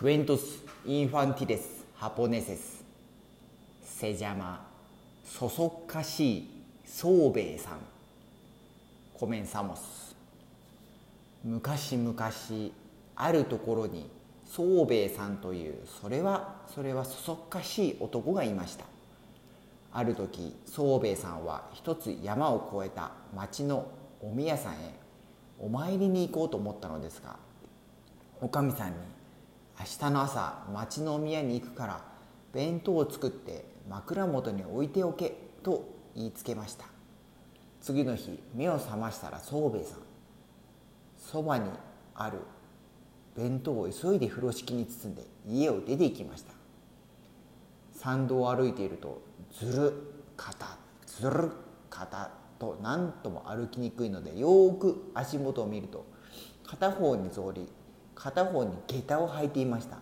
クエントス・インファンティレス・ハポネセスセジャマそそっかしい宗兵衛さんコメンサモス昔々あるところに宗兵衛さんというそれはそれはそそっかしい男がいましたある時宗兵衛さんは一つ山を越えた町のお宮さんへお参りに行こうと思ったのですがおかみさんに「明日の朝町のお宮に行くから弁当を作って枕元に置いておけ」と言いつけました。次の日目を覚ましたら宗兵衛さんそばにある弁当を急いで風呂敷に包んで家を出て行きました。参道を歩いているとずる肩ずる肩と何とも歩きにくいのでよく足元を見ると片方に草履片方に下駄を履いていました。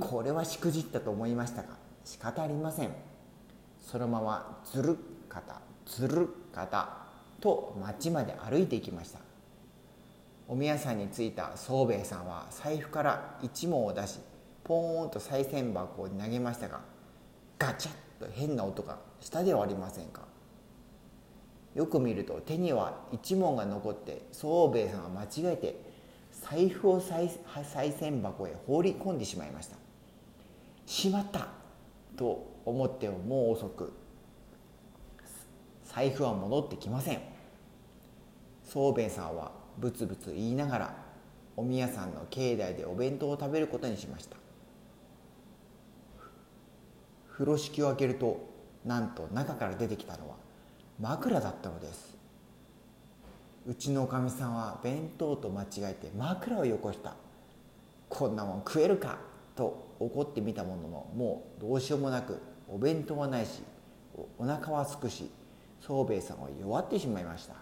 これはしくじったと思いましたが仕方ありません。そのままずる肩ずる肩と町まで歩いていきました。お宮さんに着いた宗兵衛さんは財布から一文を出しポーンと賽銭箱に投げましたがガチャッと変な音がしたではありませんか。よく見ると手には一文が残って宗兵衛さんが間違えて財布を賽銭箱へ放り込んでしまいました。しまった。と思ってももう遅く財布は戻ってきません。宗兵衛さんはブツブツ言いながらお宮さんの境内でお弁当を食べることにしました。風呂敷を開けるとなんと中から出てきたのは枕だったのです。うちのおかみさんは弁当と間違えて枕をよこした。こんなもん食えるかと怒ってみたもののもうどうしようもなくお弁当はないしお腹はすくし宗兵衛さんは弱ってしまいました。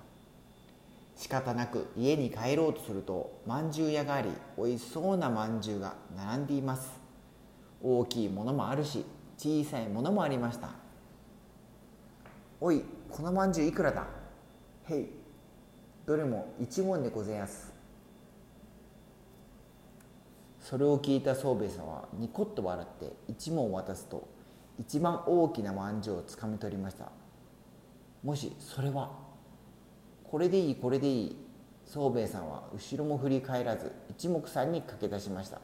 仕方なく家に帰ろうとするとまんじゅう屋がありおいしそうなまんじゅうが並んでいます。大きいものもあるし小さいものもありましたおいこのまんじゅういくらだへいどれも一文でございます。それを聞いた宗兵衛さんはニコッと笑って一文を渡すと一番大きなまんじゅうをつかみ取りました。もしそれはこれでいいこれでいい宗兵衛さんは後ろも振り返らず一目散に駆け出しました。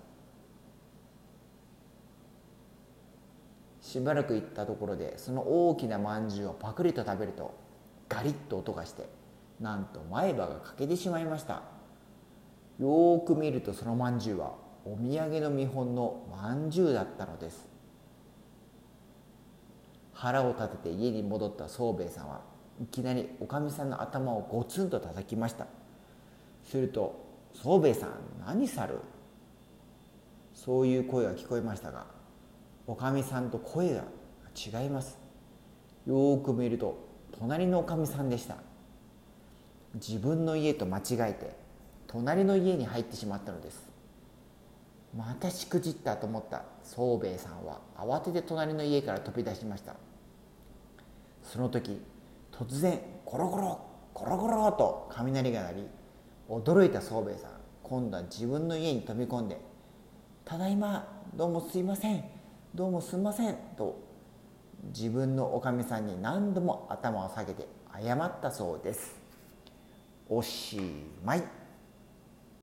しばらく行ったところでその大きなまんじゅうをパクリと食べるとガリッと音がしてなんと前歯が欠けてしまいました。よーく見るとそのまんじゅうはお土産の見本のまんじゅうだったのです。腹を立てて家に戻った宗兵衛さんはいきなりおかみさんの頭をゴツンと叩きました。すると「宗兵衛さん何さる?」そういう声が聞こえましたがおかみさんと声が違います。よく見ると隣のおかみさんでした。自分の家と間違えて隣の家に入ってしまったのです。またしくじったと思った宗兵衛さんは慌てて隣の家から飛び出しました。その時突然コロコロコロコロと雷が鳴り驚いた宗兵衛さん今度は自分の家に飛び込んで「ただいまどうもすいませんどうもすんません」と自分のおかみさんに何度も頭を下げて謝ったそうです。おしまい。